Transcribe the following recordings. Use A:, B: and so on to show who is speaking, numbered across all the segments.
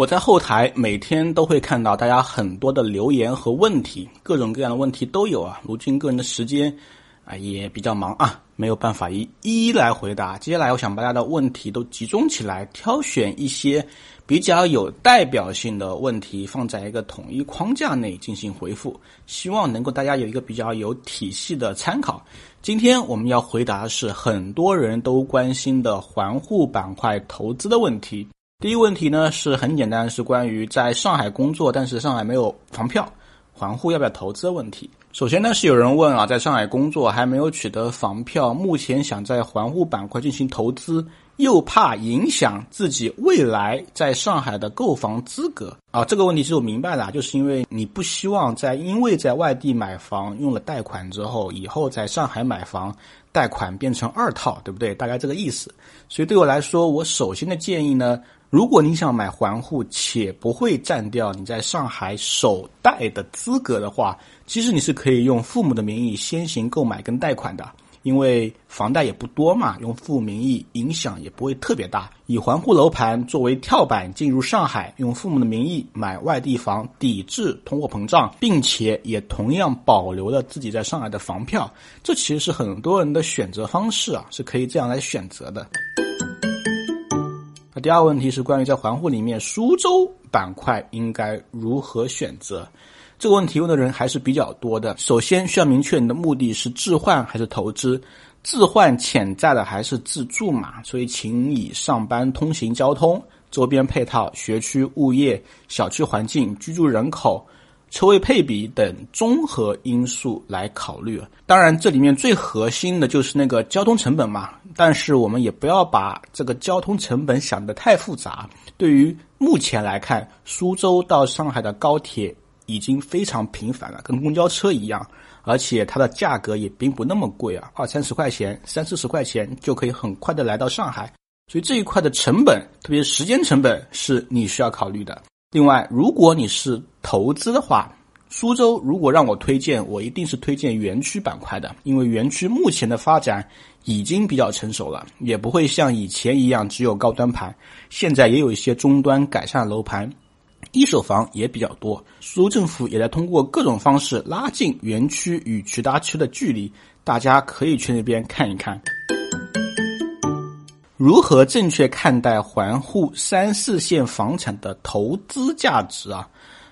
A: 我在后台每天都会看到大家很多的留言和问题，各种各样的问题都有啊。如今个人的时间啊也比较忙啊，没有办法一一来回答。接下来我想把大家的问题都集中起来，挑选一些比较有代表性的问题，放在一个统一框架内进行回复，希望能够大家有一个比较有体系的参考。今天我们要回答的是很多人都关心的环沪板块投资的问题。第一个问题呢是很简单，是关于在上海工作，但是上海没有房票，环沪要不要投资的问题。首先呢是有人问啊，在上海工作还没有取得房票，目前想在环沪板块进行投资，又怕影响自己未来在上海的购房资格啊。这个问题是我明白了，就是因为你不希望在因为在外地买房用了贷款之后，以后在上海买房贷款变成二套，对不对？大概这个意思。所以对我来说，我首先的建议呢。如果你想买环沪且不会占掉你在上海首贷的资格的话，其实你是可以用父母的名义先行购买跟贷款的，因为房贷也不多嘛，用父母名义影响也不会特别大。以环沪楼盘作为跳板进入上海，用父母的名义买外地房，抵制通货膨胀，并且也同样保留了自己在上海的房票，这其实是很多人的选择方式啊，是可以这样来选择的。那第二个问题是关于在环沪里面，苏州板块应该如何选择？这个问题问的人还是比较多的。首先需要明确你的目的是置换还是投资，置换潜在的还是自住嘛？所以请以上班通行交通、周边配套、学区物业、小区环境、居住人口。车位配比等综合因素来考虑，当然这里面最核心的就是那个交通成本嘛。但是我们也不要把这个交通成本想得太复杂。对于目前来看，苏州到上海的高铁已经非常频繁了，跟公交车一样，而且它的价格也并不那么贵啊，二三十块钱、三四十块钱就可以很快的来到上海。所以这一块的成本，特别是时间成本，是你需要考虑的。另外，如果你是投资的话，苏州如果让我推荐，我一定是推荐园区板块的，因为园区目前的发展已经比较成熟了，也不会像以前一样只有高端盘，现在也有一些中端改善楼盘，一手房也比较多。苏州政府也在通过各种方式拉近园区与其他区的距离，大家可以去那边看一看。如何正确看待环沪三四线房产的投资价值啊？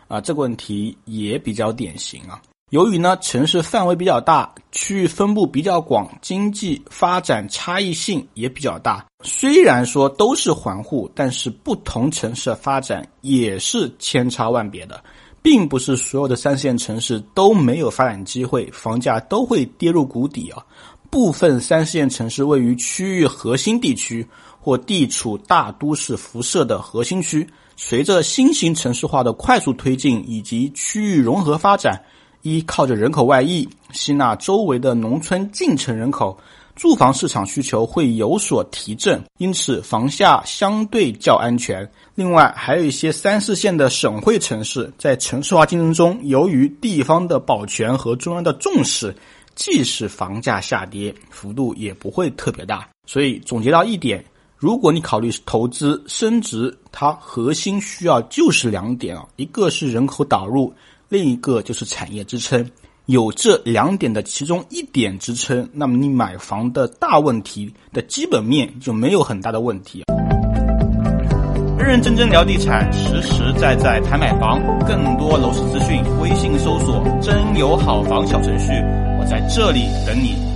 A: 啊，这个问题也比较典型啊。由于呢城市范围比较大，区域分布比较广，经济发展差异性也比较大。虽然说都是环沪，但是不同城市的发展也是千差万别的，并不是所有的三线城市都没有发展机会，房价都会跌入谷底啊。部分三四线城市位于区域核心地区或地处大都市辐射的核心区，随着新型城市化的快速推进以及区域融合发展，依靠着人口外溢，吸纳周围的农村进城人口，住房市场需求会有所提振，因此房价相对较安全。另外，还有一些三四线的省会城市，在城市化竞争中，由于地方的保全和中央的重视。即使房价下跌，幅度也不会特别大。所以总结到一点，如果你考虑投资升值，它核心需要就是两点啊，一个是人口导入，另一个就是产业支撑。有这两点的其中一点支撑，那么你买房的大问题的基本面就没有很大的问题。认认真真聊地产，实实在在谈买房。更多楼市资讯，微信搜索“真有好房”小程序。在这里等你。